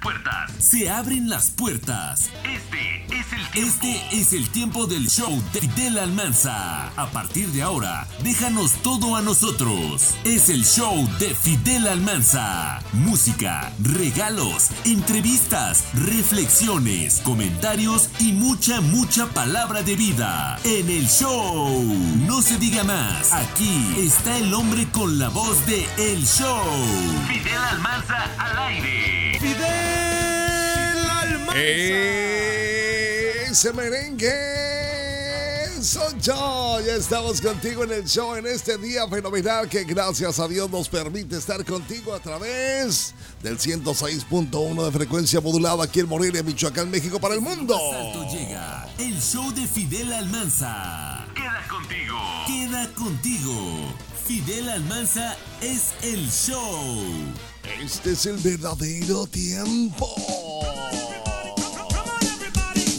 puertas. Se abren las puertas. Este es el tiempo. Este es el tiempo del show de Fidel Almanza. A partir de ahora, déjanos todo a nosotros. Es el show de Fidel Almanza. Música, regalos, entrevistas, reflexiones, comentarios y mucha, mucha palabra de vida. En el show. No se diga más. Aquí está el hombre con la voz de El Show. Fidel Almanza al aire. Ese merengue soy yo. Ya estamos contigo en el show en este día fenomenal que gracias a Dios nos permite estar contigo a través del 106.1 de frecuencia modulada aquí en Morelia, Michoacán, México para el mundo. Salto llega el show de Fidel Almanza. Queda contigo. Queda contigo. Fidel Almanza es el show. Este es el verdadero tiempo.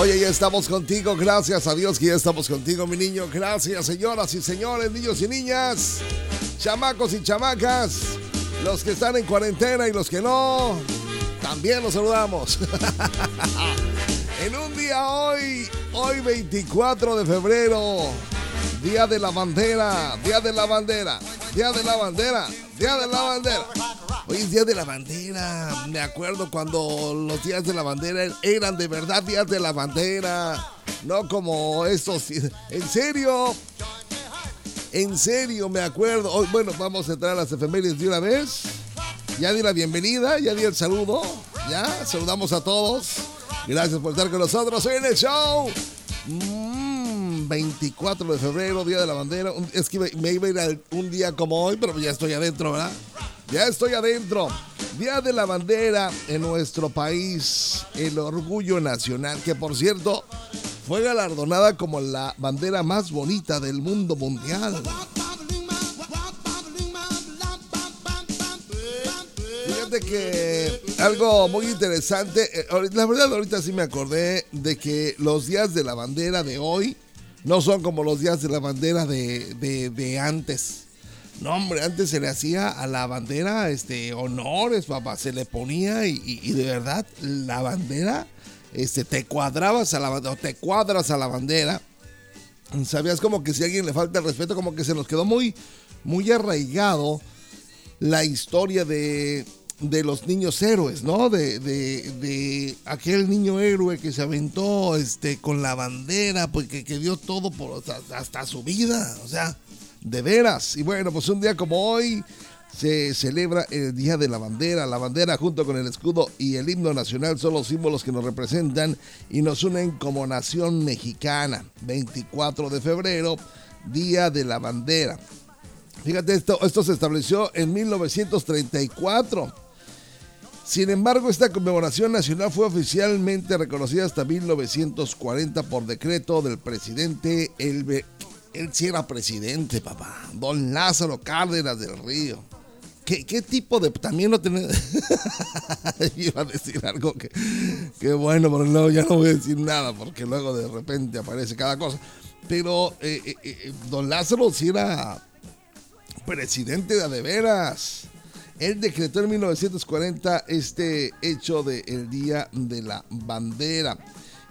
Oye, ya estamos contigo. Gracias a Dios que ya estamos contigo, mi niño. Gracias, señoras y señores, niños y niñas, chamacos y chamacas, los que están en cuarentena y los que no, también los saludamos. en un día hoy, hoy 24 de febrero, Día de la Bandera, Día de la Bandera, Día de la Bandera, Día de la Bandera. Hoy es Día de la Bandera. Me acuerdo cuando los días de la bandera eran de verdad días de la bandera. No como estos. En serio. En serio, me acuerdo. Hoy, bueno, vamos a entrar a las efemérides de una vez. Ya di la bienvenida, ya di el saludo. Ya, saludamos a todos. Gracias por estar con nosotros hoy en el show. Mm, 24 de febrero, Día de la Bandera. Es que me iba a ir un día como hoy, pero ya estoy adentro, ¿verdad? Ya estoy adentro. Día de la bandera en nuestro país, el orgullo nacional, que por cierto fue galardonada como la bandera más bonita del mundo mundial. Fíjate que algo muy interesante, eh, la verdad ahorita sí me acordé de que los días de la bandera de hoy no son como los días de la bandera de, de, de antes. No, hombre, antes se le hacía a la bandera este, honores, papá. Se le ponía y, de verdad la bandera, este, te cuadrabas a la bandera, te cuadras a la bandera. Sabías como que si a alguien le falta el respeto, como que se nos quedó muy, muy arraigado la historia de, de los niños héroes, ¿no? De, de, de, aquel niño héroe que se aventó este, con la bandera, porque que dio todo por hasta, hasta su vida. O sea, de veras. Y bueno, pues un día como hoy se celebra el Día de la Bandera. La bandera junto con el escudo y el himno nacional son los símbolos que nos representan y nos unen como nación mexicana. 24 de febrero, Día de la Bandera. Fíjate, esto, esto se estableció en 1934. Sin embargo, esta conmemoración nacional fue oficialmente reconocida hasta 1940 por decreto del presidente Elbe, él sí era presidente, papá. Don Lázaro Cárdenas del Río. ¿Qué, qué tipo de.? También no tenía. Iba a decir algo que. Que bueno, pero luego ya no voy a decir nada porque luego de repente aparece cada cosa. Pero eh, eh, eh, Don Lázaro sí era presidente de, de veras. Él decretó en 1940 este hecho del el Día de la Bandera.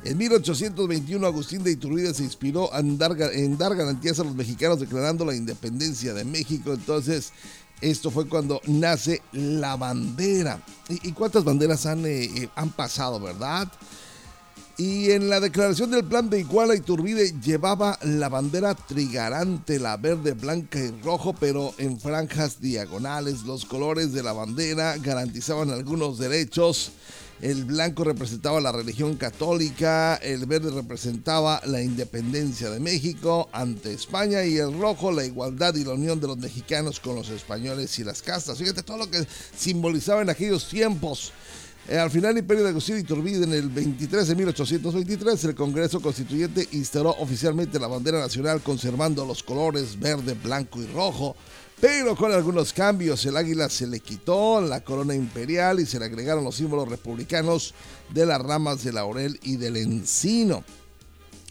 En 1821 Agustín de Iturbide se inspiró en dar, garantías a los mexicanos declarando la independencia de México. Entonces, esto fue cuando nace la bandera. ¿Y, cuántas banderas han, eh, han pasado, verdad? Y en la declaración del plan de Iguala Iturbide llevaba la bandera trigarante, la verde, blanca y rojo, pero en franjas diagonales. Los colores de la bandera garantizaban algunos derechos. El blanco representaba la religión católica, el verde representaba la independencia de México ante España y el rojo la igualdad y la unión de los mexicanos con los españoles y las castas. Fíjate todo lo que simbolizaba en aquellos tiempos. Eh, al final, Imperio de Agustín Iturbide, en el 23 de 1823, el Congreso Constituyente instauró oficialmente la bandera nacional conservando los colores verde, blanco y rojo, pero con algunos cambios. El águila se le quitó la corona imperial y se le agregaron los símbolos republicanos de las ramas de laurel y del encino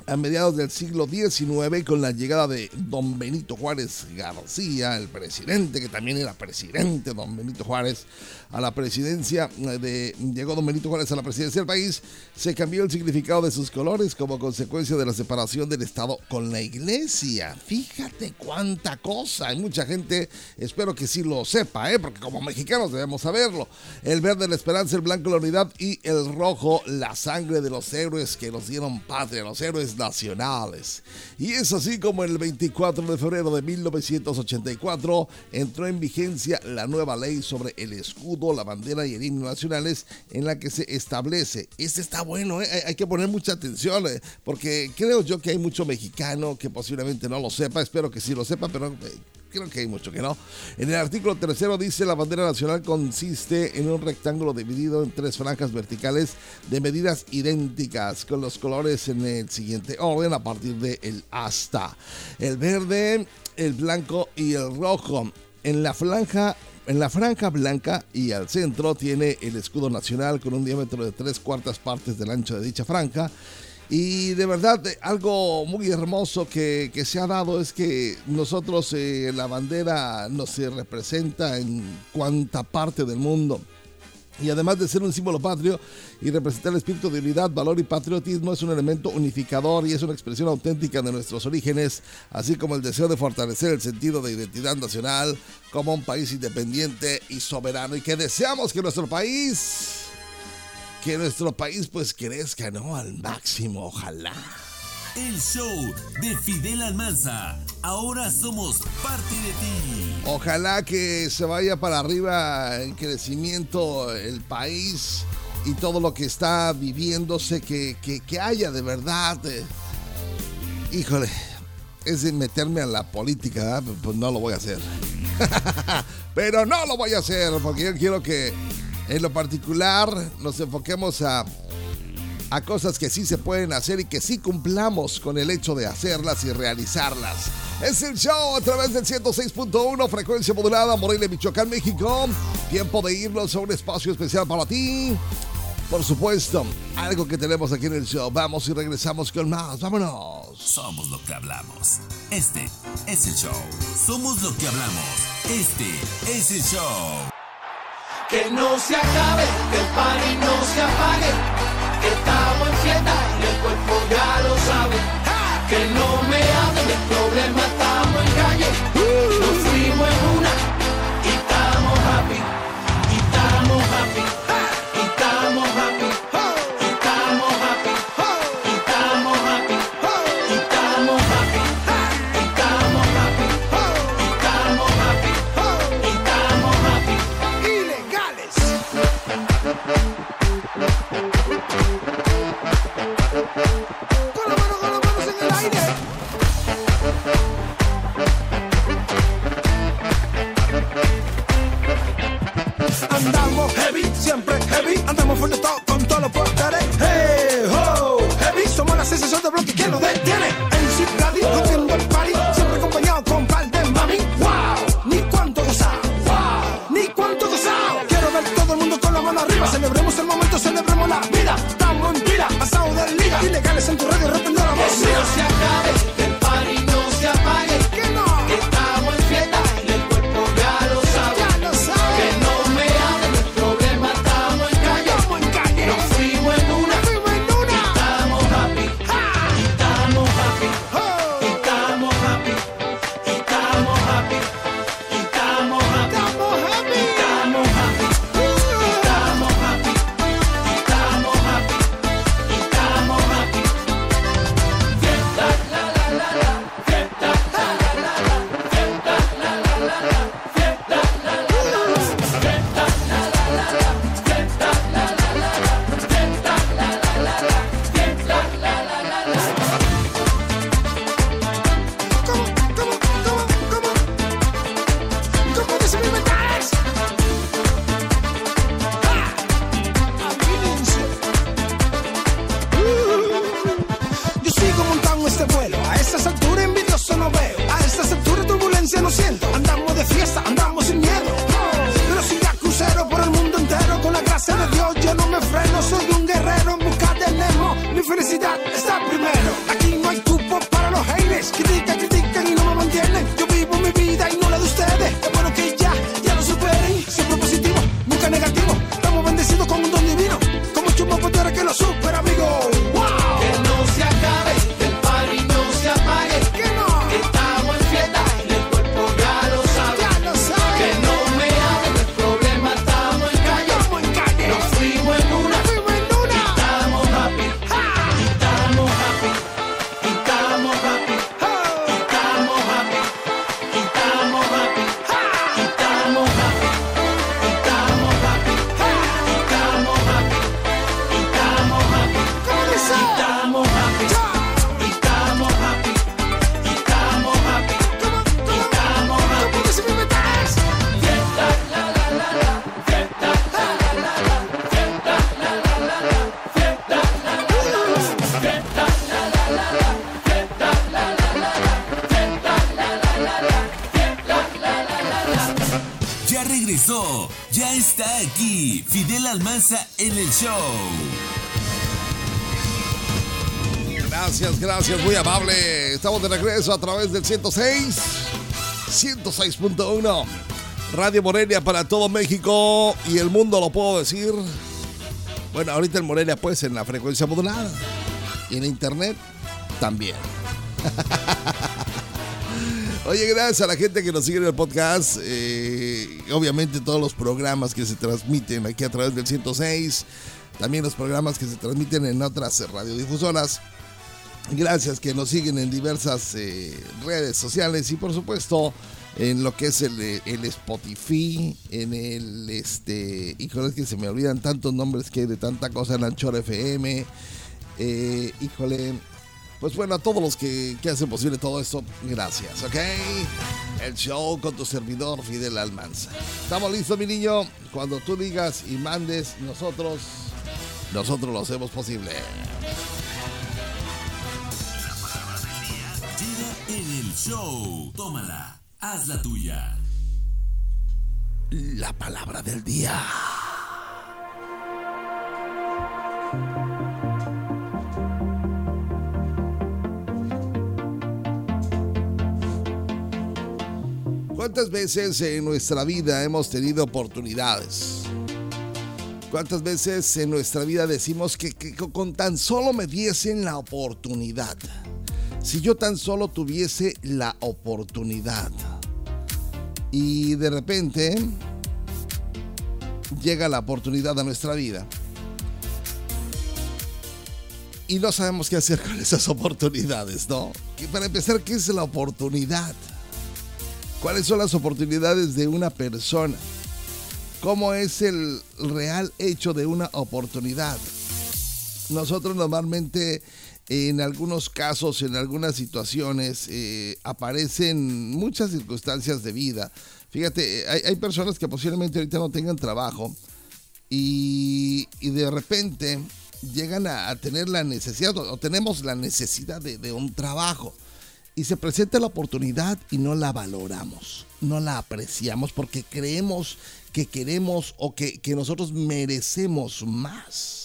a mediados del siglo XIX con la llegada de don Benito Juárez García, el presidente, que también era presidente, don Benito Juárez, a la presidencia de llegó don Benito Juárez a la presidencia del país, se cambió el significado de sus colores como consecuencia de la separación del Estado con la iglesia. Fíjate cuánta cosa. Hay mucha gente, espero que sí lo sepa, ¿eh? porque como mexicanos debemos saberlo. El verde la esperanza, el blanco la unidad y el rojo la sangre de los héroes que nos dieron patria, los héroes nacionales. Y es así como el 24 de febrero de 1984 entró en vigencia la nueva ley sobre el escudo, la bandera y el himno nacionales en la que se establece. Este está bueno, ¿eh? hay que poner mucha atención ¿eh? porque creo yo que hay mucho mexicano que posiblemente no lo sepa, espero que sí lo sepa, pero... Eh, creo que hay mucho que no. En el artículo tercero dice la bandera nacional consiste en un rectángulo dividido en tres franjas verticales de medidas idénticas con los colores en el siguiente orden a partir de el asta. El verde, el blanco y el rojo. En la franja en la franja blanca y al centro tiene el escudo nacional con un diámetro de tres cuartas partes del ancho de dicha franja y de verdad, eh, algo muy hermoso que, se ha dado es que nosotros, eh, la bandera nos se representa en cuanta parte del mundo. Y además de ser un símbolo patrio y representar el espíritu de unidad, valor y patriotismo, es un elemento unificador y es una expresión auténtica de nuestros orígenes, así como el deseo de fortalecer el sentido de identidad nacional como un país independiente y soberano y que deseamos que nuestro país que nuestro país pues crezca, ¿no? Al máximo, ojalá. El show de Fidel Almanza. Ahora somos parte de ti. Ojalá que se vaya para arriba en crecimiento el país y todo lo que está viviéndose, que, que, haya de verdad. Eh, híjole, es de meterme a la política, pues no lo voy a hacer. Pero no lo voy a hacer porque yo quiero que en lo particular, nos enfoquemos a, a cosas que sí se pueden hacer y que sí cumplamos con el hecho de hacerlas y realizarlas. Es el show a través del 106.1, frecuencia modulada, Morelia, Michoacán, México. Tiempo de irnos a un espacio especial para ti. Por supuesto, algo que tenemos aquí en el show. Vamos y regresamos con más. Vámonos. Somos lo que hablamos. Este es el show. Somos lo que hablamos. Este es el show. Que no se acabe, que el party no se apague. Estamos en fiesta y el cuerpo ya lo sabe. Que no me hablen, el problema estamos en calle. Nos fuimos en una heavy, siempre heavy, andamos full de top Gracias, muy amable. Estamos de regreso a través del 106, 106.1. Radio Morelia para todo México y el mundo, lo puedo decir. Bueno, ahorita en Morelia, pues en la frecuencia modulada. Y en internet también. Oye, gracias a la gente que nos sigue en el podcast. Eh, obviamente todos los programas que se transmiten aquí a través del 106. También los programas que se transmiten en otras radiodifusoras. Gracias que nos siguen en diversas eh, redes sociales y por supuesto en lo que es el, el Spotify, en el este, híjole, es que se me olvidan tantos nombres que hay de tanta cosa en Anchor FM, eh, híjole, pues bueno, a todos los que, que, hacen posible todo esto, gracias, ¿ok? El show con tu servidor Fidel Almanza. ¿Estamos listos, mi niño? Cuando tú digas y mandes, nosotros, nosotros lo hacemos posible. En el show, tómala. Haz la tuya. La palabra del día. ¿Cuántas veces en nuestra vida hemos tenido oportunidades? ¿Cuántas veces en nuestra vida decimos que, que, con tan solo me diesen la oportunidad? Si yo tan solo tuviese la oportunidad. Y de repente llega la oportunidad a nuestra vida. Y no sabemos qué hacer con esas oportunidades, ¿no? Para empezar, ¿qué es la oportunidad? ¿Cuáles son las oportunidades de una persona? ¿Cómo es el real hecho de una oportunidad? Nosotros normalmente en algunos casos, en algunas situaciones, eh, aparecen muchas circunstancias de vida. Fíjate, hay, hay, personas que posiblemente ahorita no tengan trabajo y, de repente llegan a, tener la necesidad o tenemos la necesidad de, un trabajo y se presenta la oportunidad y no la valoramos, no la apreciamos porque creemos que queremos o que nosotros merecemos más.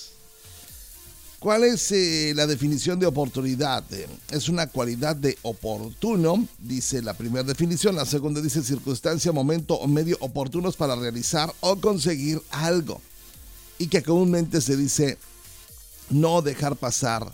¿Cuál es eh, la definición de oportunidad? Eh, es una cualidad de oportuno, dice la primera definición. La segunda dice circunstancia, momento o medio oportunos para realizar o conseguir algo. Y que comúnmente se dice no dejar pasar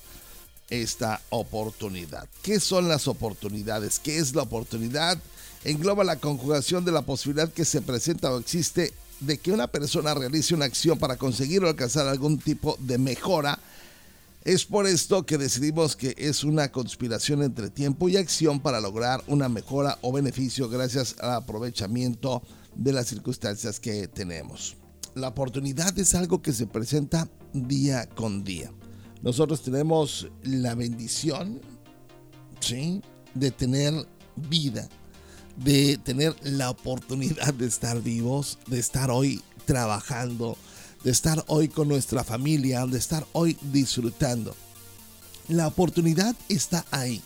esta oportunidad. ¿Qué son las oportunidades? ¿Qué es la oportunidad? Engloba la conjugación de la posibilidad que se presenta o existe de que una persona realice una acción para conseguir o alcanzar algún tipo de mejora es por esto que decidimos que es una conspiración entre tiempo y acción para lograr una mejora o beneficio gracias al aprovechamiento de las circunstancias que tenemos. La oportunidad es algo que se presenta día con día. Nosotros tenemos la bendición, ¿sí? De tener vida, de tener la oportunidad de estar vivos, de estar hoy trabajando, de estar hoy con nuestra familia, de estar hoy disfrutando. La oportunidad está ahí.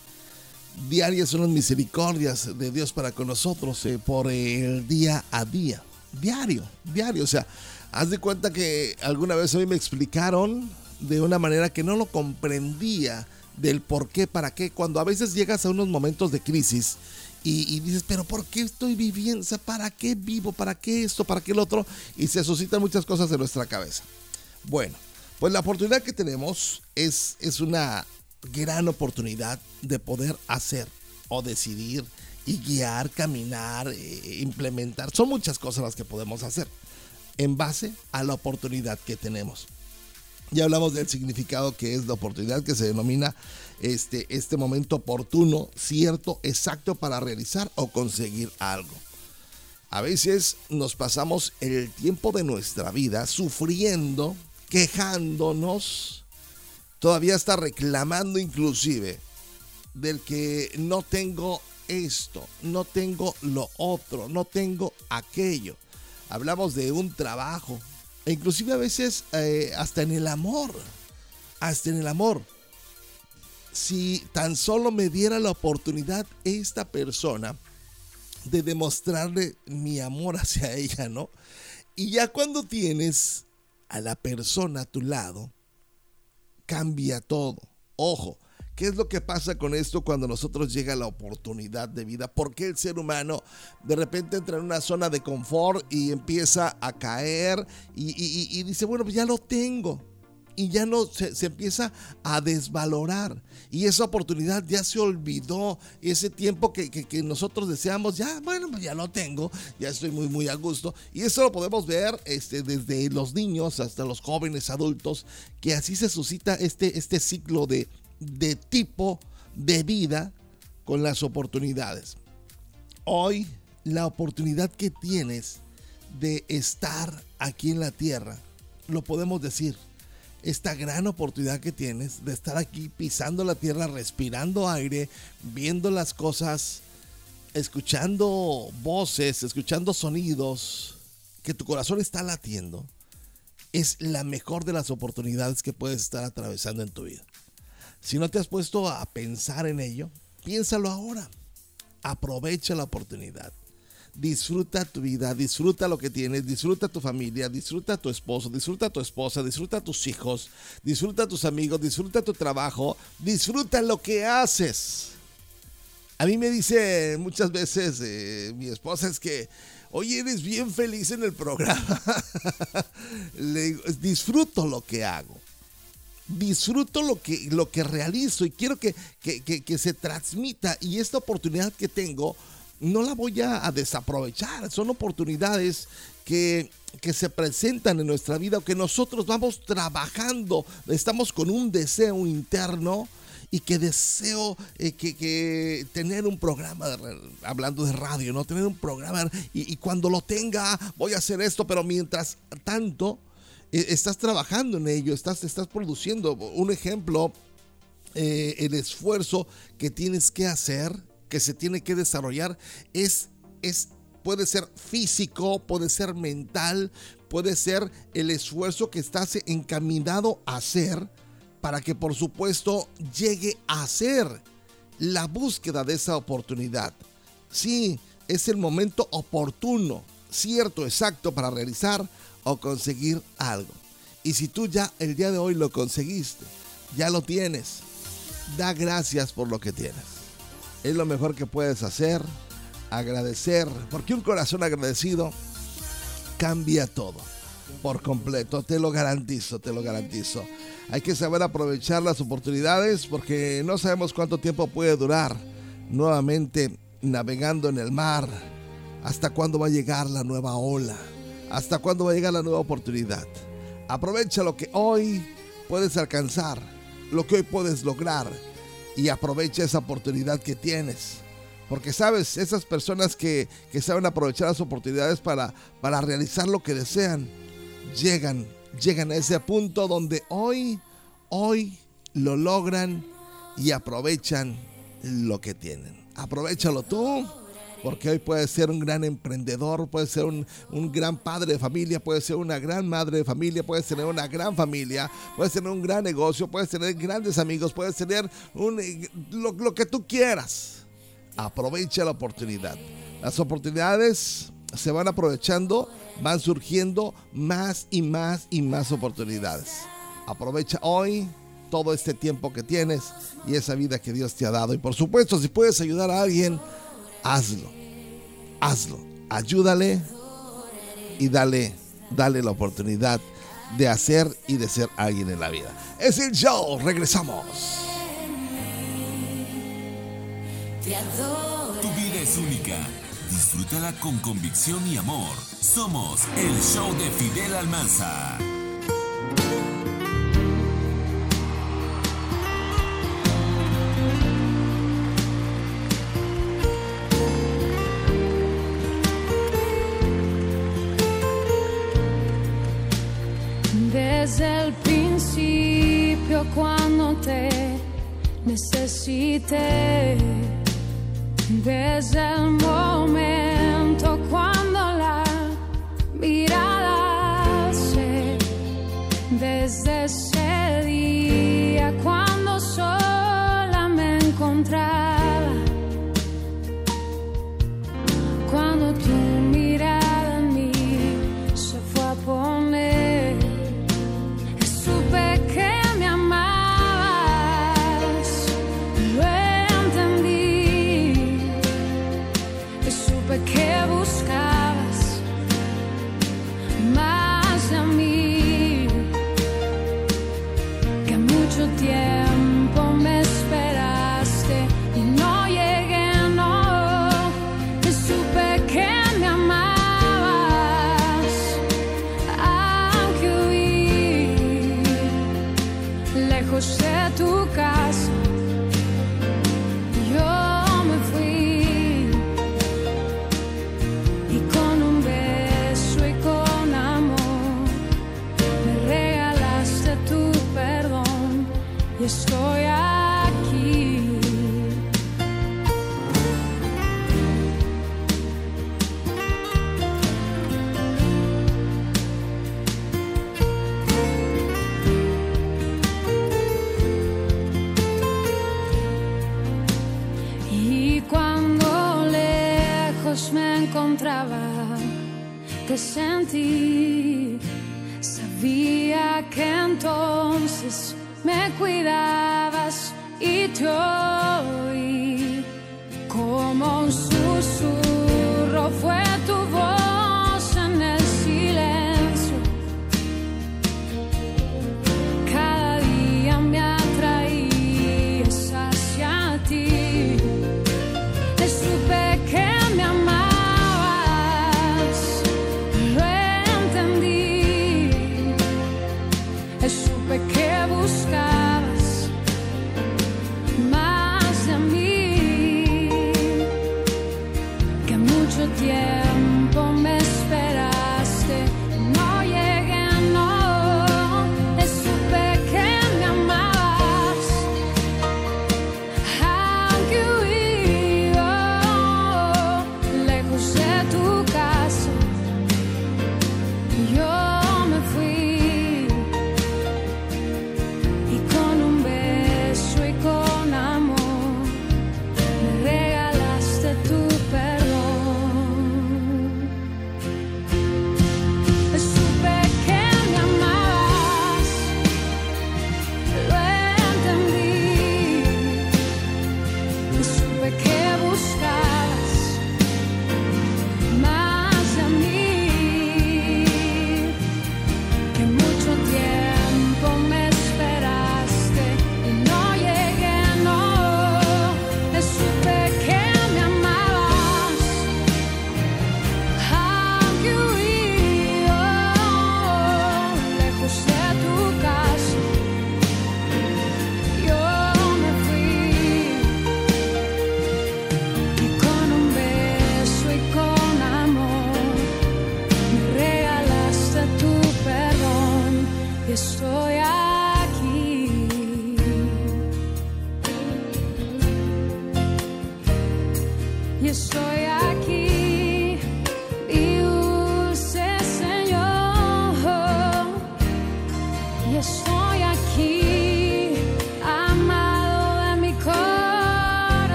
Diarias son las misericordias de Dios para con nosotros eh, por el día a día. Diario, diario. O sea, haz de cuenta que alguna vez mí me explicaron de una manera que no lo comprendía del por qué, para qué. Cuando a veces llegas a unos momentos de crisis y, dices, pero ¿por qué estoy viviendo? O ¿para qué vivo? ¿Para qué esto? ¿Para qué el otro? Y se suscitan muchas cosas en nuestra cabeza. Bueno, pues la oportunidad que tenemos es, es una gran oportunidad de poder hacer o decidir y guiar, caminar, eh, implementar. Son muchas cosas las que podemos hacer en base a la oportunidad que tenemos. Ya hablamos del significado que es la oportunidad que se denomina este, este momento oportuno, cierto, exacto para realizar o conseguir algo. A veces nos pasamos el tiempo de nuestra vida sufriendo, quejándonos, todavía está reclamando inclusive del que no tengo esto, no tengo lo otro, no tengo aquello. Hablamos de un trabajo, inclusive a veces eh, hasta en el amor, hasta en el amor. Si tan solo me diera la oportunidad esta persona de demostrarle mi amor hacia ella, ¿no? Y ya cuando tienes a la persona a tu lado, cambia todo. Ojo, ¿qué es lo que pasa con esto cuando nosotros llega la oportunidad de vida? ¿Por qué el ser humano de repente entra en una zona de confort y empieza a caer y, y dice, bueno, pues ya lo tengo? Y ya no se, empieza a desvalorar. Y esa oportunidad ya se olvidó. Ese tiempo que, nosotros deseamos, ya, bueno, pues ya lo tengo, ya estoy muy, muy a gusto. Y eso lo podemos ver este, desde los niños hasta los jóvenes adultos, que así se suscita este, este ciclo de, de tipo de vida con las oportunidades. Hoy, la oportunidad que tienes de estar aquí en la tierra, lo podemos decir esta gran oportunidad que tienes de estar aquí pisando la tierra, respirando aire, viendo las cosas, escuchando voces, escuchando sonidos, que tu corazón está latiendo, es la mejor de las oportunidades que puedes estar atravesando en tu vida. Si no te has puesto a pensar en ello, piénsalo ahora. Aprovecha la oportunidad disfruta tu vida, disfruta lo que tienes, disfruta tu familia, disfruta tu esposo, disfruta tu esposa, disfruta tus hijos, disfruta tus amigos, disfruta tu trabajo, disfruta lo que haces. A mí me dice muchas veces eh, mi esposa es que, oye, eres bien feliz en el programa. Disfruto lo que hago disfruto lo que, lo que realizo y quiero que, que, se transmita y esta oportunidad que tengo no la voy a, desaprovechar. Son oportunidades que, se presentan en nuestra vida que nosotros vamos trabajando. Estamos con un deseo interno y que deseo eh, que, tener un programa, hablando de radio, ¿no? Tener un programa y, cuando lo tenga voy a hacer esto, pero mientras tanto eh, estás trabajando en ello, estás, estás produciendo. Un ejemplo, eh, el esfuerzo que tienes que hacer que se tiene que desarrollar es, es puede ser físico, puede ser mental, puede ser el esfuerzo que estás encaminado a hacer para que por supuesto llegue a ser la búsqueda de esa oportunidad. Sí, es el momento oportuno, cierto, exacto para realizar o conseguir algo. Y si tú ya el día de hoy lo conseguiste, ya lo tienes, da gracias por lo que tienes es lo mejor que puedes hacer. Agradecer, porque un corazón agradecido cambia todo por completo, te lo garantizo, te lo garantizo. Hay que saber aprovechar las oportunidades porque no sabemos cuánto tiempo puede durar nuevamente navegando en el mar. ¿Hasta cuándo va a llegar la nueva ola? ¿Hasta cuándo va a llegar la nueva oportunidad? Aprovecha lo que hoy puedes alcanzar, lo que hoy puedes lograr y aprovecha esa oportunidad que tienes. Porque sabes, esas personas que, saben aprovechar las oportunidades para, para realizar lo que desean, llegan, llegan a ese punto donde hoy, hoy lo logran y aprovechan lo que tienen. Aprovechalo tú porque hoy puedes ser un gran emprendedor, puedes ser un, gran padre de familia, puedes ser una gran madre de familia, puedes tener una gran familia, puedes tener un gran negocio, puedes tener grandes amigos, puedes tener un, lo, lo que tú quieras. Aprovecha la oportunidad. Las oportunidades se van aprovechando, van surgiendo más y más y más oportunidades. Aprovecha hoy todo este tiempo que tienes y esa vida que Dios te ha dado. Y por supuesto, si puedes ayudar a alguien, hazlo, hazlo, ayúdale y dale, dale la oportunidad de hacer y de ser alguien en la vida. Es el show, regresamos. Tu vida es única. Disfrútala con convicción y amor. Somos el show de Fidel Almanza. Desde el principio cuando te necesité, desde el momento cuando la mirada se, desde ese día cuando sola me encontraba,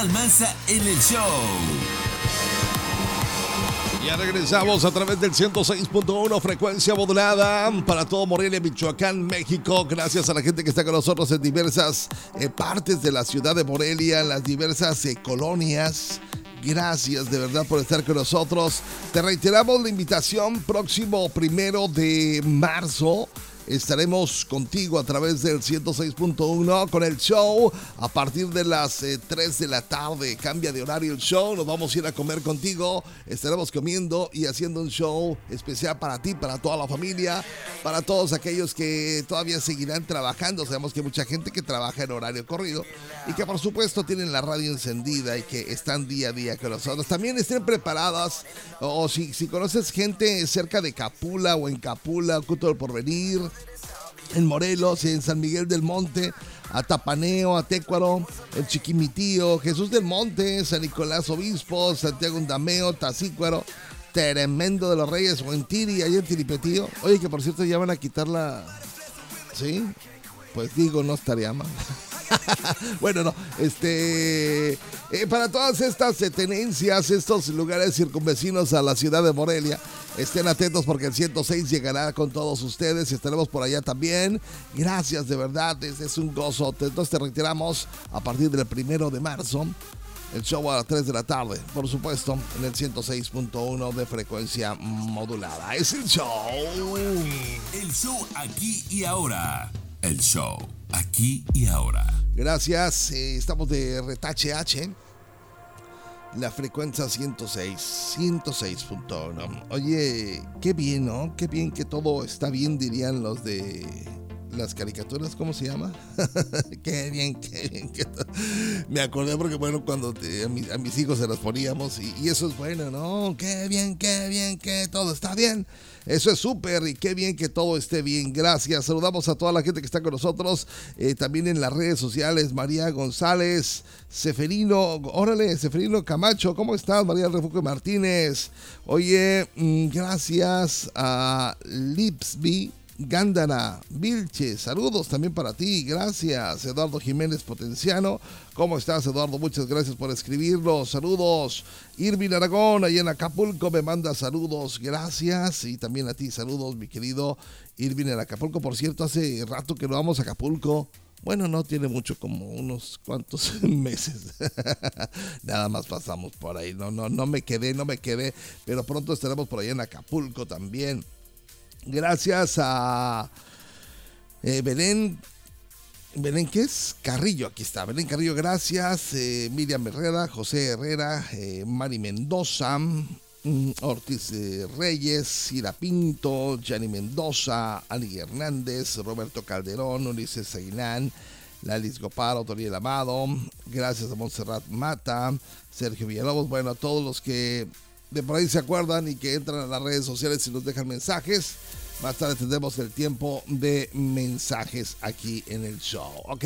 Almanza en el show. Ya regresamos a través del 106.1 frecuencia modulada para todo Morelia, Michoacán, México. Gracias a la gente que está con nosotros en diversas eh, partes de la ciudad de Morelia, las diversas eh, colonias. Gracias de verdad por estar con nosotros. Te reiteramos la invitación próximo primero de marzo. Estaremos contigo a través del 106.1 con el show a partir de las eh, 3 de la tarde. Cambia de horario el show. Nos vamos a ir a comer contigo. Estaremos comiendo y haciendo un show especial para ti, para toda la familia, para todos aquellos que todavía seguirán trabajando. Sabemos que hay mucha gente que trabaja en horario corrido y que por supuesto tienen la radio encendida y que están día a día con nosotros. También estén preparadas o, si, conoces gente cerca de Capula o en Capula, Culto del Porvenir, en Morelos, en San Miguel del Monte, a Tapaneo, a Técuaro, el Chiquimitío, Jesús del Monte, San Nicolás Obispo, Santiago Undameo, Tacícuaro, Tremendo de los Reyes, o en Tiri, ahí en Tiripetío. Oye, que por cierto ya van a quitar la... ¿Sí? Pues digo, no estaría mal. bueno, no, este, eh, para todas estas eh, tenencias, estos lugares circunvecinos a la ciudad de Morelia, estén atentos porque el 106 llegará con todos ustedes y estaremos por allá también. Gracias, de verdad, es, es un gozo. Entonces te retiramos a partir del primero de marzo. El show a las 3 de la tarde, por supuesto, en el 106.1 de frecuencia modulada. Es el show. El show aquí y ahora. El show aquí y ahora. Gracias, eh, estamos de Retache H. La frecuencia 106, 106.1. Oye, qué bien, ¿no? Qué bien que todo está bien, dirían los de las caricaturas, ¿cómo se llama? qué bien, qué bien. Me acordé porque, bueno, cuando te- a mis hijos se las poníamos y, y eso es bueno, ¿no? Qué bien, qué bien, que todo está bien. Eso es súper y qué bien que todo esté bien. Gracias. Saludamos a toda la gente que está con nosotros. eh, también en las redes sociales. María González, Seferino, órale, Seferino Camacho. ¿Cómo estás, María Refugio Martínez? Oye, mm, gracias a Lipsby. Gándara, Vilche, saludos también para ti, gracias. Eduardo Jiménez Potenciano, ¿cómo estás Eduardo? Muchas gracias por escribirnos, saludos. Irvin Aragón, ahí en Acapulco, me manda saludos, gracias. Y también a ti, saludos, mi querido Irvin en Acapulco. Por cierto, hace rato que no vamos a Acapulco. Bueno, no tiene mucho, como unos cuantos meses. Nada más pasamos por ahí. No, no, no me quedé, no me quedé. Pero pronto estaremos por ahí en Acapulco también. Gracias a eh, Belén. Belén. Carrillo, aquí está. Belén Carrillo, gracias. Eh, Miriam Herrera, José Herrera, eh, Mari Mendoza, mm, Ortiz eh, Reyes, Cira Pinto, Gianni Mendoza, Ali Hernández, Roberto Calderón, Ulises Aguilán, Lalis Goparo, Toriel Amado, gracias a Montserrat Mata, Sergio Villalobos, bueno, a todos los que de por ahí se acuerdan y que entran a las redes sociales y nos dejan mensajes. Más tarde tendremos el tiempo de mensajes aquí en el show, ¿ok?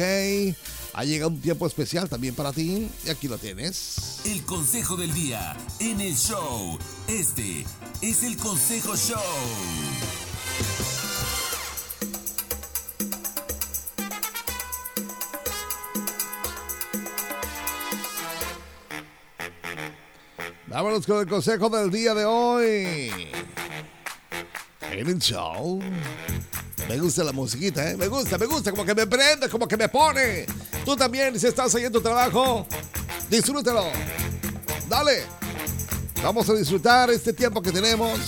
Ha llegado un tiempo especial también para ti y aquí lo tienes. El consejo del día en el show. Este es el consejo show. Vámonos con el consejo del día de hoy. En el show. Me gusta la musiquita, ¿eh? Me gusta, me gusta, como que me prende, como que me pone. Tú también, si estás ahí en tu trabajo, disfrútalo. Dale. Vamos a disfrutar este tiempo que tenemos.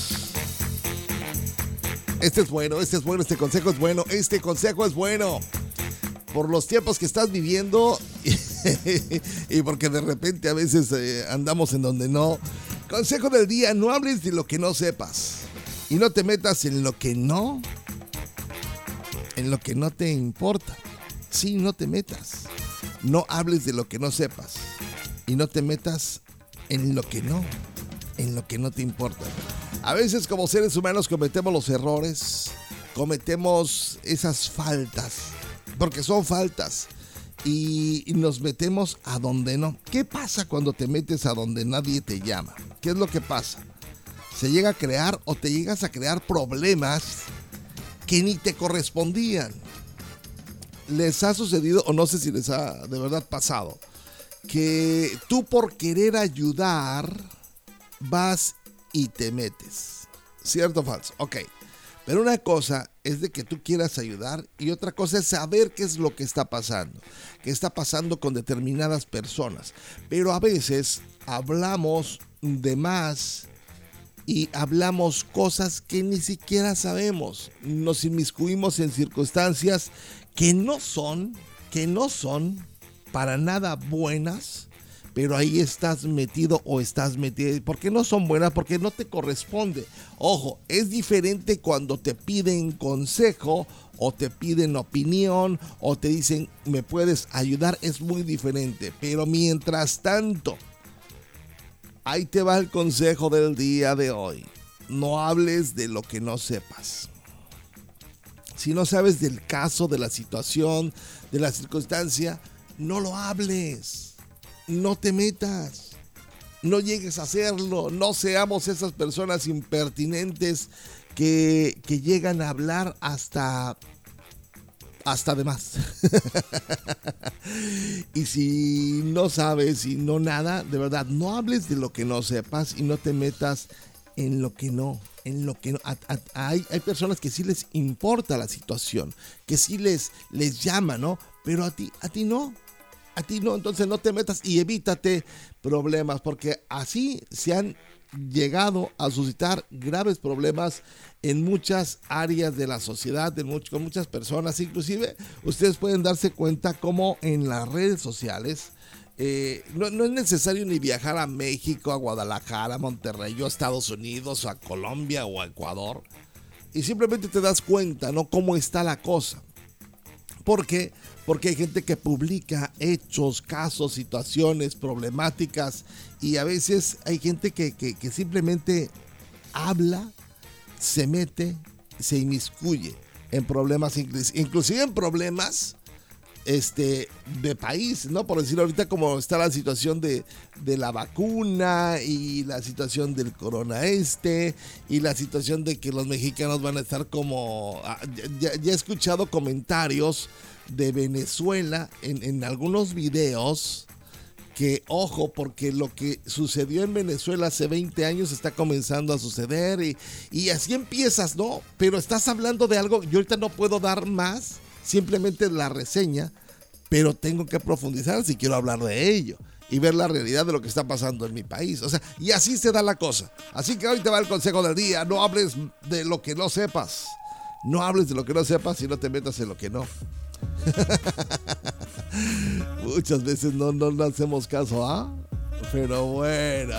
Este es bueno, este es bueno, este consejo es bueno, este consejo es bueno. Por los tiempos que estás viviendo y porque de repente a veces eh, andamos en donde no. Consejo del día, no hables de lo que no sepas. Y no te metas en lo que no, en lo que no te importa. Sí, no te metas. No hables de lo que no sepas. Y no te metas en lo que no, en lo que no te importa. A veces como seres humanos cometemos los errores, cometemos esas faltas, porque son faltas. Y, nos metemos a donde no. ¿Qué pasa cuando te metes a donde nadie te llama? ¿Qué es lo que pasa? Se llega a crear o te llegas a crear problemas que ni te correspondían. Les ha sucedido, o no sé si les ha de verdad pasado, que tú por querer ayudar vas y te metes. ¿Cierto o falso? Ok. Pero una cosa es de que tú quieras ayudar y otra cosa es saber qué es lo que está pasando, qué está pasando con determinadas personas. Pero a veces hablamos de más y hablamos cosas que ni siquiera sabemos. Nos inmiscuimos en circunstancias que no son, que no son para nada buenas, pero ahí estás metido o estás metido. ¿Por qué no son buenas? Porque no te corresponde. Ojo, es diferente cuando te piden consejo o te piden opinión o te dicen, me puedes ayudar, es muy diferente. Pero mientras tanto, ahí te va el consejo del día de hoy. No hables de lo que no sepas. Si no sabes del caso, de la situación, de la circunstancia, no lo hables. No te metas. No llegues a hacerlo. No seamos esas personas impertinentes que, que llegan a hablar hasta hasta de más. y si no sabes y no nada, de verdad, no hables de lo que no sepas y no te metas en lo que no, en lo que no. Hay, hay personas que sí les importa la situación, que sí les, les llama, ¿no? Pero a ti, a ti no. A ti no, entonces no te metas y evítate problemas, porque así se han llegado a suscitar graves problemas en muchas áreas de la sociedad, con muchas personas. Inclusive ustedes pueden darse cuenta cómo en las redes sociales eh, no, no es necesario ni viajar a México, a Guadalajara, a Monterrey, o a Estados Unidos, o a Colombia o a Ecuador. Y simplemente te das cuenta, ¿no? Cómo está la cosa. ¿Por qué? Porque hay gente que publica hechos, casos, situaciones, problemáticas y a veces hay gente que, que- que simplemente habla, se mete, se inmiscuye en problemas, inclus- inclusive en problemas este, de país, ¿no? Por decir ahorita como está la situación de, de la vacuna y la situación del corona este y la situación de que los mexicanos van a estar como... ah, ya he escuchado comentarios de Venezuela en, en algunos videos que, ojo, porque lo que sucedió en Venezuela hace 20 años está comenzando a suceder y, y así empiezas, ¿no? Pero estás hablando de algo, yo ahorita no puedo dar más, simplemente la reseña, pero tengo que profundizar si quiero hablar de ello y ver la realidad de lo que está pasando en mi país. O sea, y así se da la cosa. Así que hoy te va el consejo del día, no hables de lo que no sepas. No hables de lo que no sepas y no te metas en lo que no. Muchas veces no, no, no hacemos caso, ¿ah? Pero bueno,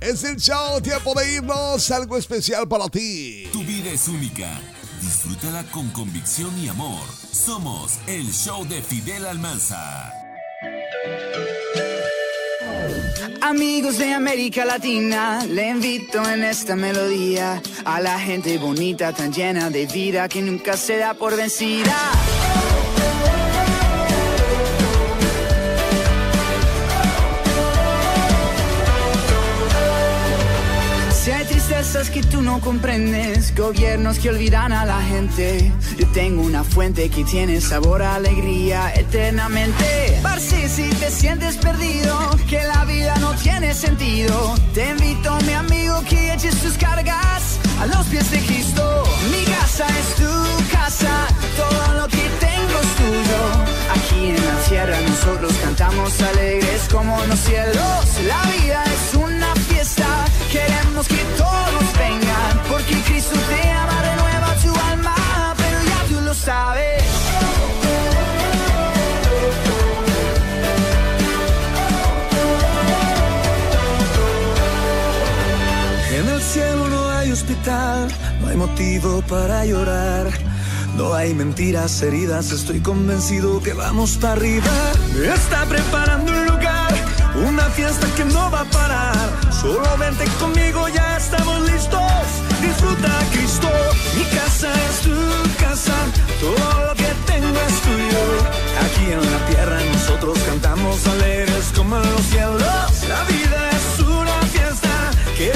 es el show, tiempo de irnos, algo especial para ti. Tu vida es única. Disfrútala con convicción y amor. Somos el show de Fidel Almanza. Amigos de América Latina, le invito en esta melodía a la gente bonita, tan llena de vida que nunca se da por vencida. Tristezas que tú no comprendes, gobiernos que olvidan a la gente, yo tengo una fuente que tiene sabor a alegría eternamente. Parce, si te sientes perdido, que la vida no tiene sentido, te invito, mi amigo, que eches tus cargas a los pies de Cristo. Mi casa es tu casa, todo lo que tengo es tuyo. Aquí en la tierra nosotros cantamos alegres como los cielos. La vida es una fiesta, queremos que todos En el cielo no hay hospital, no hay motivo para llorar. No hay mentiras heridas, estoy convencido que vamos para arriba. Me está preparando un lugar, una fiesta que no va a parar. Solo vente conmigo, ya estamos listos. Disfruta Cristo, mi casa es tu todo lo que tengo es tuyo. Aquí en la tierra nosotros cantamos alegres como en los cielos. La vida es una fiesta, que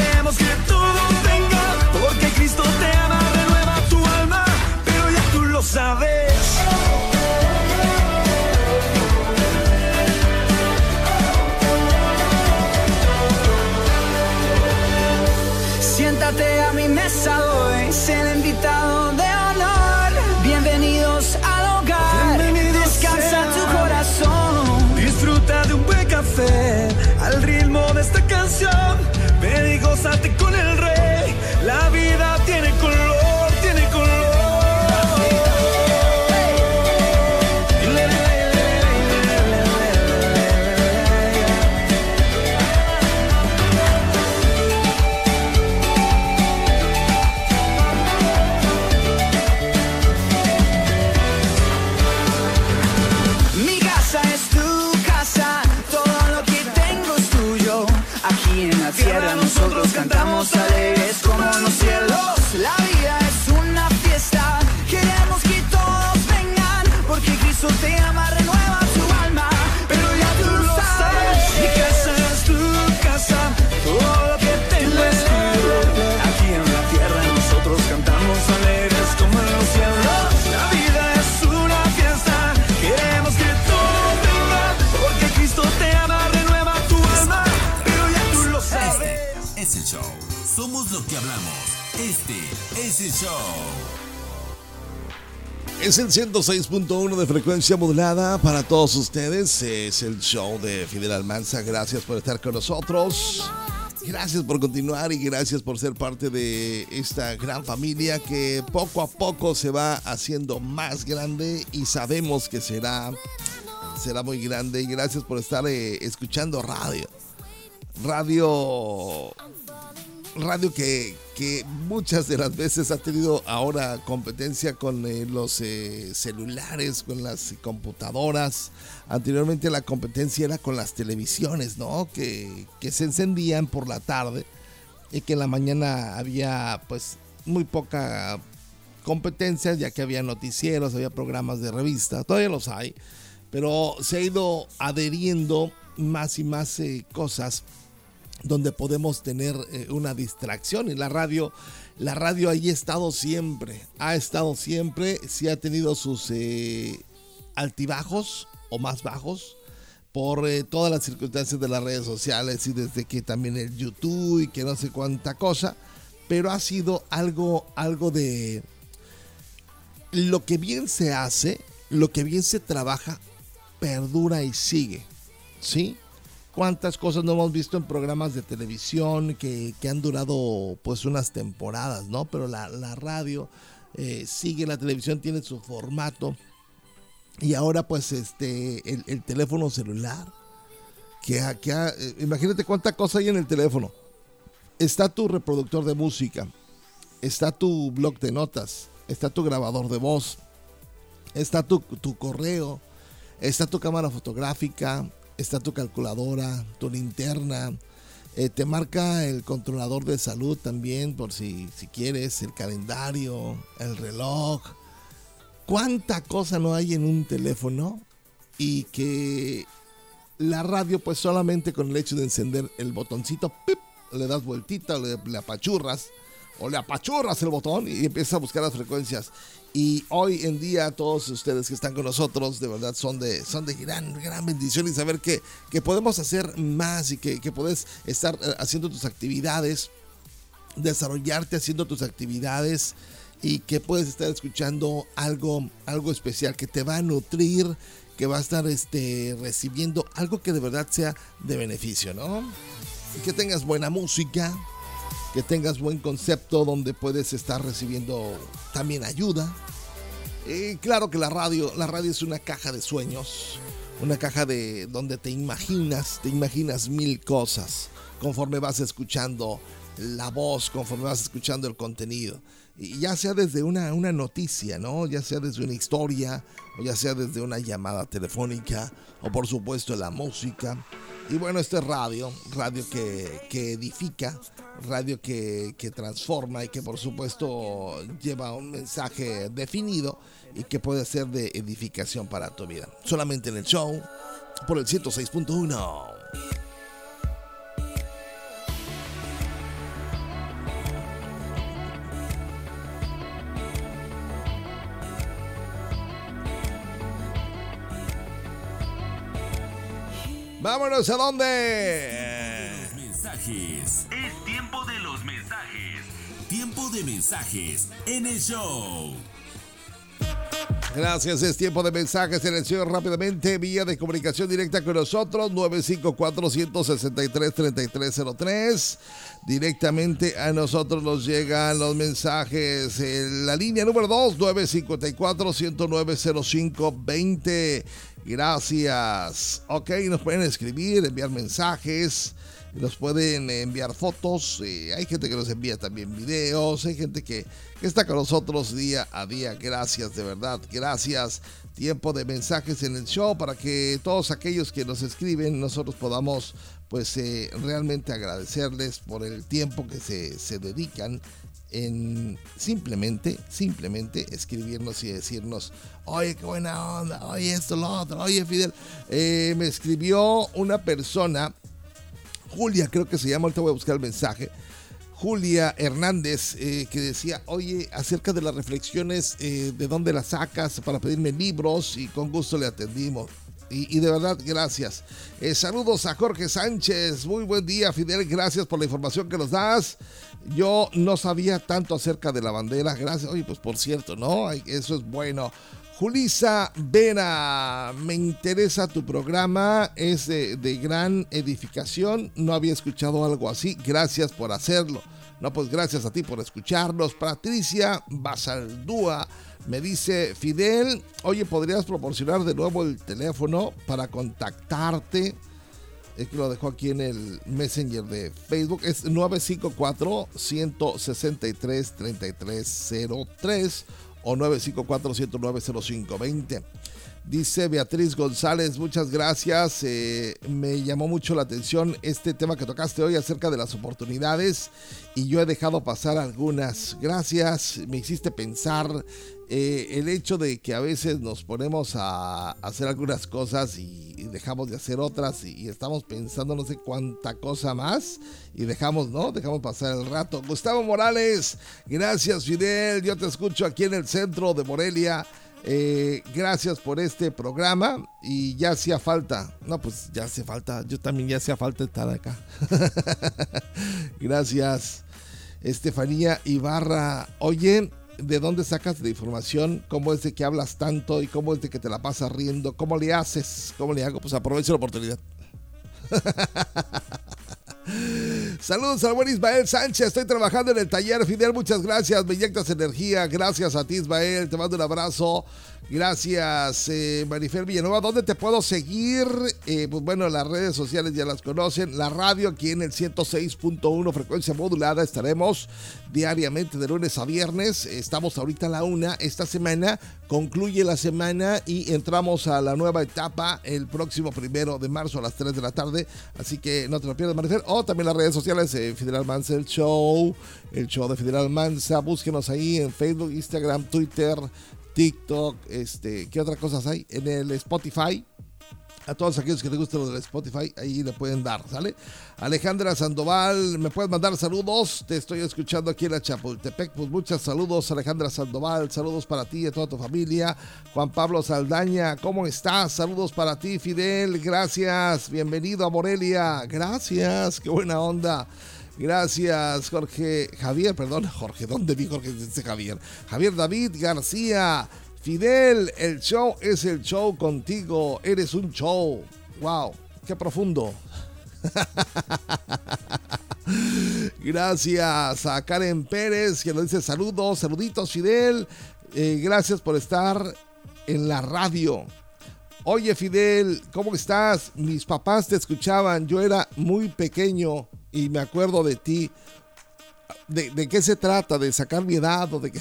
el 106.1 de frecuencia modulada para todos ustedes. Es el show de Fidel Almanza. Gracias por estar con nosotros. Gracias por continuar y gracias por ser parte de esta gran familia que poco a poco se va haciendo más grande y sabemos que será, será muy grande. Y gracias por estar eh, escuchando radio. Radio radio que, que muchas de las veces ha tenido ahora competencia con eh, los eh, celulares, con las computadoras. Anteriormente la competencia era con las televisiones, ¿no? Que, que se encendían por la tarde y que en la mañana había pues muy poca competencia, ya que había noticieros, había programas de revista, todavía los hay, pero se ha ido adheriendo más y más eh, cosas donde podemos tener eh, una distracción. Y la radio la radio ahí ha estado siempre ha estado siempre sí ha tenido sus eh, altibajos o más bajos por eh, todas las circunstancias de las redes sociales y desde que también el YouTube y que no sé cuánta cosa pero ha sido algo algo de lo que bien se hace lo que bien se trabaja perdura y sigue sí cuántas cosas no hemos visto en programas de televisión que, que han durado pues unas temporadas, ¿no? Pero la, la radio eh, sigue, la televisión tiene su formato y ahora pues este el, el teléfono celular que, que eh, imagínate cuánta cosa hay en el teléfono. Está tu reproductor de música, está tu blog de notas, está tu grabador de voz, está tu, tu correo, está tu cámara fotográfica, está tu calculadora, tu linterna, eh, te marca el controlador de salud también por si, si quieres, el calendario, el reloj. ¿Cuánta cosa no hay en un teléfono? Y que la radio pues solamente con el hecho de encender el botoncito, ¡pip! le das vueltita, le, le apachurras o le apachurras el botón y empiezas a buscar las frecuencias. Y hoy en día todos ustedes que están con nosotros de verdad son de, son de gran, gran bendición y saber que, que podemos hacer más y que, que puedes estar eh, haciendo tus actividades, desarrollarte haciendo tus actividades y que puedes estar escuchando algo, algo especial que te va a nutrir, que va a estar este, recibiendo algo que de verdad sea de beneficio, ¿no? Que tengas buena música, que tengas buen concepto donde puedes estar recibiendo también ayuda. Y claro que la radio, la radio es una caja de sueños, una caja de donde te imaginas, te imaginas mil cosas conforme vas escuchando la voz, conforme vas escuchando el contenido. Y ya sea desde una, una noticia, ¿no? Ya sea desde una historia, o ya sea desde una llamada telefónica, o por supuesto la música. Y bueno, este es radio, radio que, que edifica, radio que, que, transforma y que por supuesto lleva un mensaje definido y que puede ser de edificación para tu vida. Solamente en el show por el 106.1. Vámonos a dónde. Los mensajes. Es tiempo de los mensajes. Tiempo de mensajes en el show. Gracias, es tiempo de mensajes en el show rápidamente, vía de comunicación directa con nosotros, 954-163-3303. Directamente a nosotros nos llegan los mensajes. En la línea número 2, 954-109-0520. Gracias. Ok, nos pueden escribir, enviar mensajes, nos pueden enviar fotos. Eh, hay gente que nos envía también videos. Hay gente que, está con nosotros día a día. Gracias, de verdad. Gracias. Tiempo de mensajes en el show para que todos aquellos que nos escriben, nosotros podamos pues eh, realmente agradecerles por el tiempo que se, se dedican en simplemente, simplemente escribirnos y decirnos, oye, qué buena onda, oye, esto, lo otro, oye, Fidel. Eh, me escribió una persona, Julia, creo que se llama, ahorita voy a buscar el mensaje. Julia Hernández, eh, que decía, oye, acerca de las reflexiones, eh, de dónde las sacas para pedirme libros y con gusto le atendimos. Y, de verdad, gracias. Eh, saludos a Jorge Sánchez. Muy buen día, Fidel. Gracias por la información que nos das. Yo no sabía tanto acerca de la bandera. Gracias. Oye, pues por cierto, ¿no? Eso es bueno. Julisa Vera, me interesa tu programa, es de, de, gran edificación, no había escuchado algo así, gracias por hacerlo. No, pues gracias a ti por escucharnos. Patricia Basaldúa me dice, Fidel, oye, ¿podrías proporcionar de nuevo el teléfono para contactarte? Es que lo dejó aquí en el Messenger de Facebook. Es 954-163-3303 o 954-109-0520. Dice Beatriz González, muchas gracias. Eh, me llamó mucho la atención este tema que tocaste hoy acerca de las oportunidades y yo he dejado pasar algunas. Gracias, me hiciste pensar eh, el hecho de que a veces nos ponemos a hacer algunas cosas y, dejamos de hacer otras y, estamos pensando no sé cuánta cosa más y dejamos, ¿no? Dejamos pasar el rato. Gustavo Morales, gracias Fidel, yo te escucho aquí en el centro de Morelia. Eh, gracias por este programa y ya hacía falta. No, pues ya hace falta. Yo también ya hacía falta estar acá. gracias, Estefanía Ibarra. Oye, ¿de dónde sacas la información? ¿Cómo es de que hablas tanto y cómo es de que te la pasas riendo? ¿Cómo le haces? ¿Cómo le hago? Pues aprovecho la oportunidad. Saludos al buen Ismael Sánchez. Estoy trabajando en el taller Fidel. Muchas gracias. Me inyectas energía. Gracias a ti, Ismael. Te mando un abrazo. Gracias, eh, Marifer Villanueva. ¿Dónde te puedo seguir? Eh, pues bueno, las redes sociales ya las conocen. La radio aquí en el 106.1 frecuencia modulada. Estaremos diariamente de lunes a viernes. Estamos ahorita a la una. Esta semana concluye la semana y entramos a la nueva etapa el próximo primero de marzo a las 3 de la tarde. Así que no te lo pierdas, Marifer. O también las redes sociales, eh, Fidel Almanza, el show, el show de Fidel Almanza. Búsquenos ahí en Facebook, Instagram, Twitter. TikTok, este, ¿qué otras cosas hay? En el Spotify. A todos aquellos que les guste lo del Spotify, ahí le pueden dar, ¿sale? Alejandra Sandoval, me puedes mandar saludos. Te estoy escuchando aquí en la Chapultepec. Pues muchos saludos, Alejandra Sandoval. Saludos para ti y a toda tu familia. Juan Pablo Saldaña, ¿cómo estás? Saludos para ti, Fidel. Gracias. Bienvenido a Morelia. Gracias. Qué buena onda. Gracias, Jorge. Javier, perdón, Jorge, ¿dónde vi Jorge? Dice Javier. Javier David García. Fidel, el show es el show contigo. Eres un show. Wow, qué profundo. Gracias a Karen Pérez que nos dice saludos, saluditos Fidel. Eh, gracias por estar en la radio. Oye Fidel, ¿cómo estás? Mis papás te escuchaban, yo era muy pequeño y me acuerdo de ti. ¿De, qué se trata? ¿De sacar mi edad o de qué?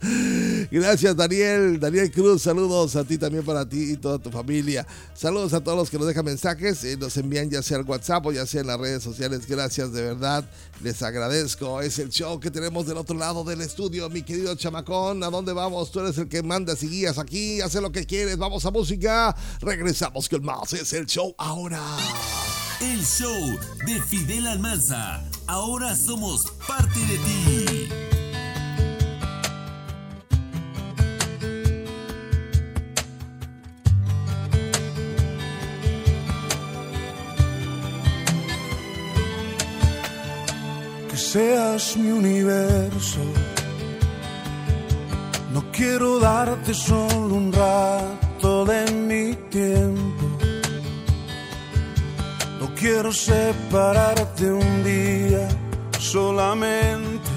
Gracias Daniel, Daniel Cruz, saludos a ti también para ti y toda tu familia. Saludos a todos los que nos dejan mensajes, y nos envían ya sea al WhatsApp o ya sea en las redes sociales. Gracias de verdad, les agradezco. Es el show que tenemos del otro lado del estudio, mi querido chamacón. ¿A dónde vamos? Tú eres el que mandas y guías aquí, hace lo que quieres, vamos a música. Regresamos con más, es el show ahora. El show de Fidel Almanza. Ahora somos parte de ti. Que seas mi universo. No quiero darte solo un rato de mi tiempo quiero separarte un día, solamente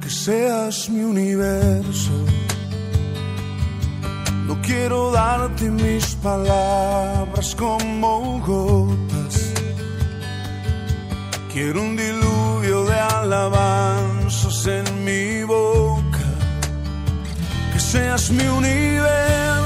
que seas mi universo. No quiero darte mis palabras como gotas. Quiero un diluvio de alabanzas en mi boca. Que seas mi universo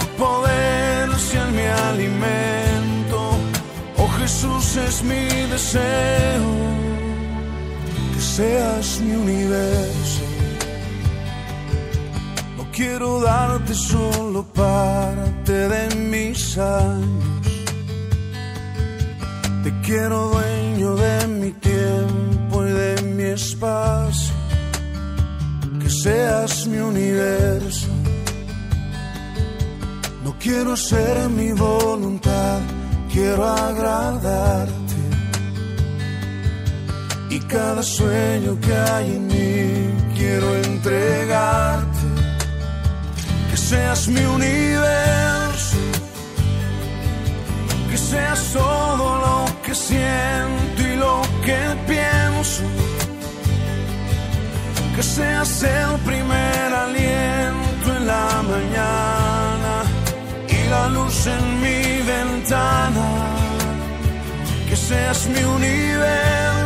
seas mi universo. No quiero darte solo parte de mis años. Te quiero dueño de mi tiempo y de mi espacio. Que seas mi universo quiero hacer mi voluntad, quiero agradarte. Y cada sueño que hay en mí, quiero entregarte. Que seas mi universo, que seas todo lo que siento y lo que pienso. Que seas el primer aliento en la mañana y la luz en mi ventana. Que seas mi universo,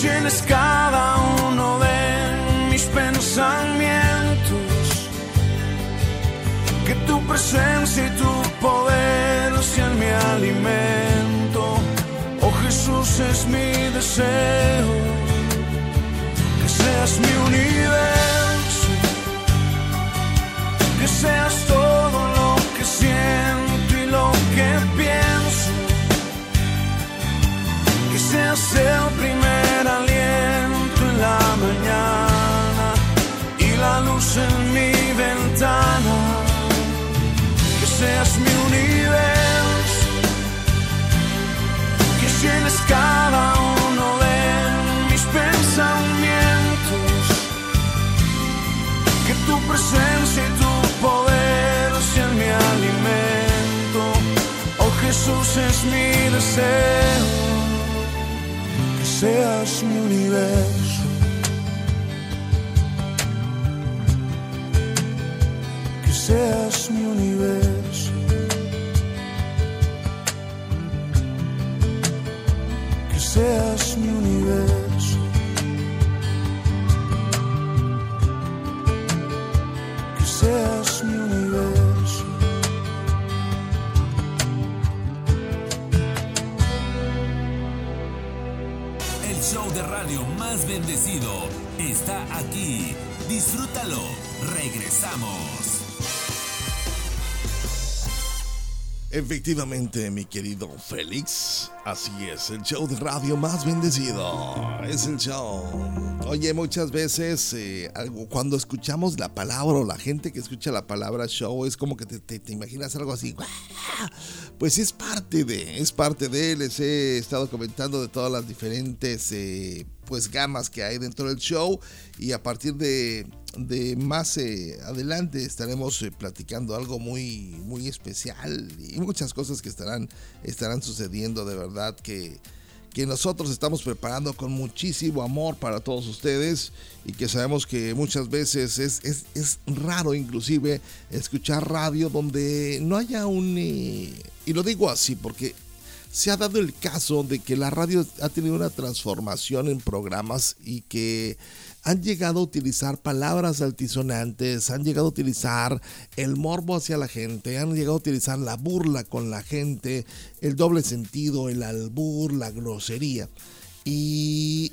llenes cada uno de mis pensamientos. Que tu presencia y tu poder sean mi alimento. Oh Jesús es mi deseo, que seas mi universo, que seas todo lo seas el primer aliento en la mañana y la luz en mi ventana, que seas mi universo 我是奴隶。Efectivamente, mi querido Félix, así es, el show de radio más bendecido. Es el show. Oye, muchas veces eh, cuando escuchamos la palabra o la gente que escucha la palabra show es como que te, imaginas algo así. Pues es parte de, es parte de. Les he estado comentando de todas las diferentes eh, pues gamas que hay dentro del show y a partir de, más eh, adelante estaremos platicando algo muy muy especial y muchas cosas que estarán estarán sucediendo de verdad que que nosotros estamos preparando con muchísimo amor para todos ustedes y que sabemos que muchas veces es, es, es raro inclusive escuchar radio donde no haya un... eh, y lo digo así porque se ha dado el caso de que la radio ha tenido una transformación en programas y que han llegado a utilizar palabras altisonantes, han llegado a utilizar el morbo hacia la gente, han llegado a utilizar la burla con la gente, el doble sentido, el albur, la grosería. Y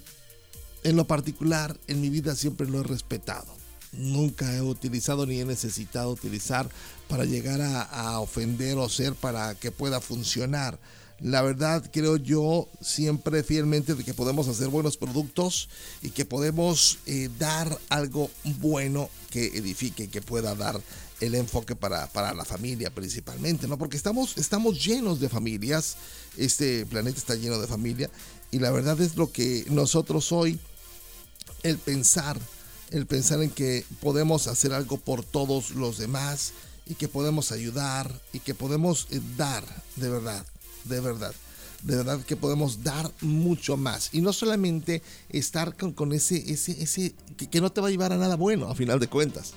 en lo particular, en mi vida siempre lo he respetado. Nunca he utilizado ni he necesitado utilizar para llegar a, a ofender o ser para que pueda funcionar. La verdad creo yo siempre fielmente de que podemos hacer buenos productos y que podemos eh, dar algo bueno que edifique, que pueda dar el enfoque para, para la familia principalmente, ¿no? Porque estamos, estamos llenos de familias, este planeta está lleno de familia y la verdad es lo que nosotros hoy, el pensar, el pensar en que podemos hacer algo por todos los demás y que podemos ayudar y que podemos eh, dar, de verdad, de verdad. De verdad que podemos dar mucho más. Y no solamente estar con, ese, ese, ese, que, que no te va a llevar a nada bueno, a final de cuentas.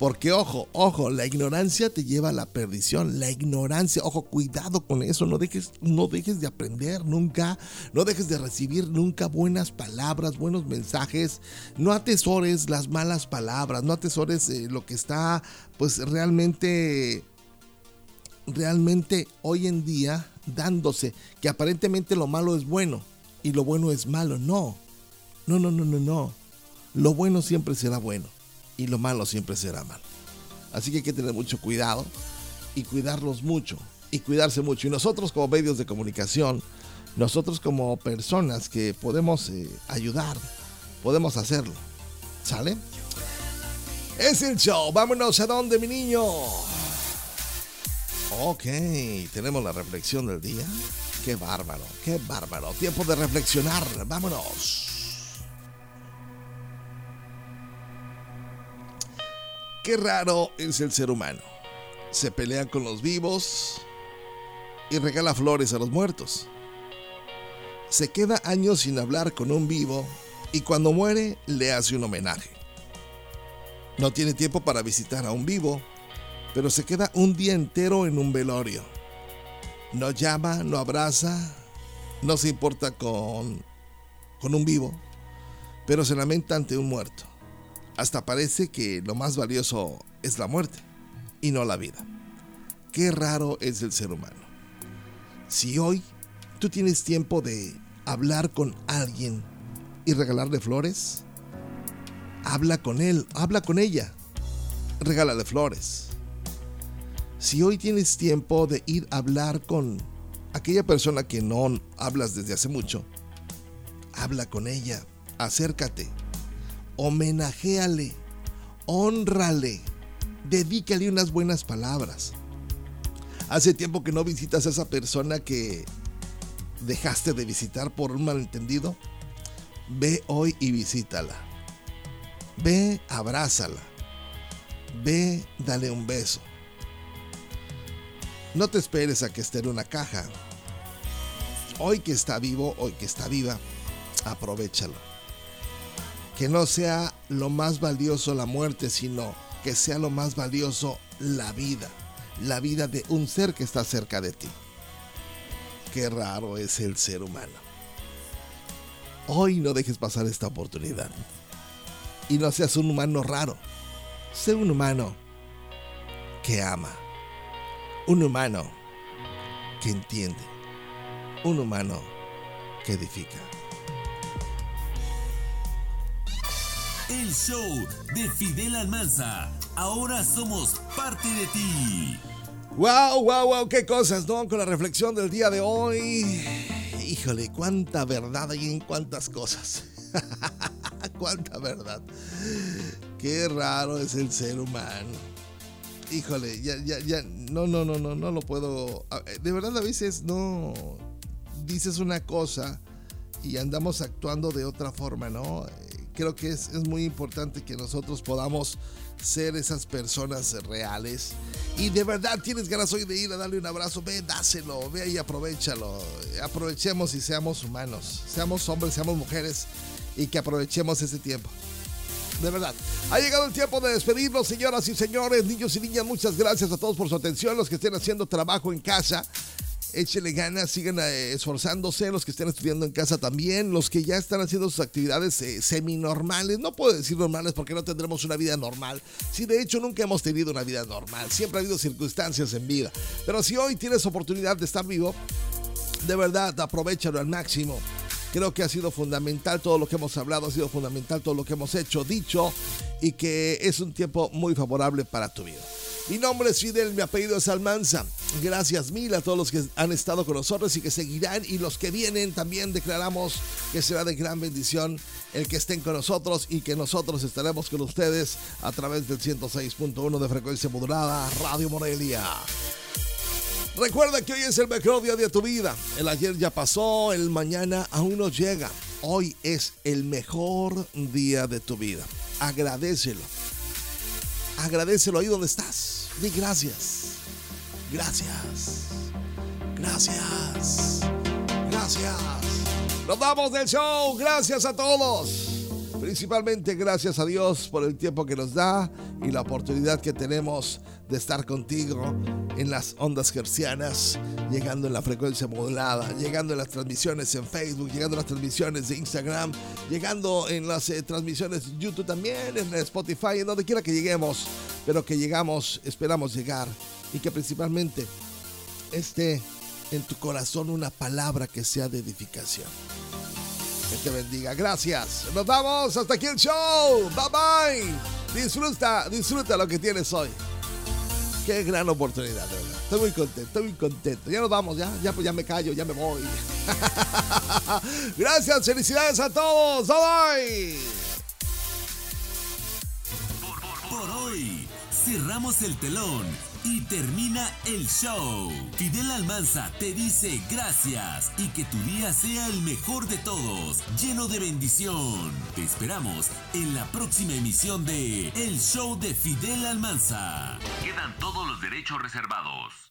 Porque ojo, ojo, la ignorancia te lleva a la perdición. La ignorancia, ojo, cuidado con eso. No dejes, no dejes de aprender nunca. No dejes de recibir nunca buenas palabras, buenos mensajes. No atesores las malas palabras. No atesores eh, lo que está, pues realmente, realmente hoy en día dándose. Que aparentemente lo malo es bueno y lo bueno es malo. No, no, no, no, no, no. Lo bueno siempre será bueno y lo malo siempre será malo. Así que hay que tener mucho cuidado y cuidarlos mucho y cuidarse mucho. Y nosotros como medios de comunicación, nosotros como personas que podemos eh, ayudar, podemos hacerlo. ¿Sale? Es el show. Vámonos a dónde, mi niño. Ok, tenemos la reflexión del día. Qué bárbaro, qué bárbaro. Tiempo de reflexionar. Vámonos. Qué raro es el ser humano. Se pelea con los vivos y regala flores a los muertos. Se queda años sin hablar con un vivo y cuando muere le hace un homenaje. No tiene tiempo para visitar a un vivo, pero se queda un día entero en un velorio. No llama, no abraza, no se importa con, con un vivo, pero se lamenta ante un muerto. Hasta parece que lo más valioso es la muerte y no la vida. Qué raro es el ser humano. Si hoy tú tienes tiempo de hablar con alguien y regalarle flores, habla con él, habla con ella, regálale flores. Si hoy tienes tiempo de ir a hablar con aquella persona que no hablas desde hace mucho, habla con ella, acércate, homenajéale, honrale, dedícale unas buenas palabras. Hace tiempo que no visitas a esa persona que dejaste de visitar por un malentendido. Ve hoy y visítala. Ve, abrázala. Ve, dale un beso. No te esperes a que esté en una caja. Hoy que está vivo, hoy que está viva, aprovechalo. Que no sea lo más valioso la muerte, sino que sea lo más valioso la vida. La vida de un ser que está cerca de ti. Qué raro es el ser humano. Hoy no dejes pasar esta oportunidad. Y no seas un humano raro. Sé un humano que ama. Un humano que entiende. Un humano que edifica. El show de Fidel Almanza. Ahora somos parte de ti. Wow, wow, wow, qué cosas, ¿no? Con la reflexión del día de hoy. Híjole, cuánta verdad hay en cuántas cosas. cuánta verdad. Qué raro es el ser humano. Híjole, ya, ya, ya, no, no, no, no, no lo puedo. De verdad a veces no dices una cosa y andamos actuando de otra forma, ¿no? Creo que es, es muy importante que nosotros podamos ser esas personas reales. Y de verdad tienes ganas hoy de ir a darle un abrazo, ve, dáselo, ve y aprovechalo. Aprovechemos y seamos humanos, seamos hombres, seamos mujeres y que aprovechemos ese tiempo. De verdad. Ha llegado el tiempo de despedirnos, señoras y señores, niños y niñas. Muchas gracias a todos por su atención, los que estén haciendo trabajo en casa échele ganas, sigan eh, esforzándose, los que estén estudiando en casa también, los que ya están haciendo sus actividades eh, semi-normales, no puedo decir normales porque no tendremos una vida normal, si de hecho nunca hemos tenido una vida normal, siempre ha habido circunstancias en vida, pero si hoy tienes oportunidad de estar vivo, de verdad aprovechalo al máximo. Creo que ha sido fundamental todo lo que hemos hablado, ha sido fundamental todo lo que hemos hecho, dicho y que es un tiempo muy favorable para tu vida. Mi nombre es Fidel, mi apellido es Almanza. Gracias mil a todos los que han estado con nosotros y que seguirán y los que vienen también declaramos que será de gran bendición el que estén con nosotros y que nosotros estaremos con ustedes a través del 106.1 de frecuencia modulada Radio Morelia. Recuerda que hoy es el mejor día de tu vida. El ayer ya pasó, el mañana aún no llega. Hoy es el mejor día de tu vida. Agradecelo. Agradecelo ahí donde estás. Di gracias. Gracias. Gracias. Gracias. Nos vamos del show. Gracias a todos. Principalmente gracias a Dios por el tiempo que nos da y la oportunidad que tenemos de estar contigo en las ondas gercianas, llegando en la frecuencia modulada, llegando en las transmisiones en Facebook, llegando en las transmisiones de Instagram, llegando en las eh, transmisiones de YouTube también, en Spotify, en donde quiera que lleguemos, pero que llegamos, esperamos llegar y que principalmente esté en tu corazón una palabra que sea de edificación. Que te bendiga. Gracias. Nos vamos. Hasta aquí el show. Bye bye. Disfruta, disfruta lo que tienes hoy. Qué gran oportunidad, verdad. Estoy muy contento, estoy muy contento. Ya nos vamos, ya, ya, pues ya me callo, ya me voy. Gracias, felicidades a todos. Bye bye. Por hoy, cerramos el telón y termina el show. Fidel Almanza te dice gracias y que tu día sea el mejor de todos, lleno de bendición. Te esperamos en la próxima emisión de El Show de Fidel Almanza. Quedan todos los derechos reservados.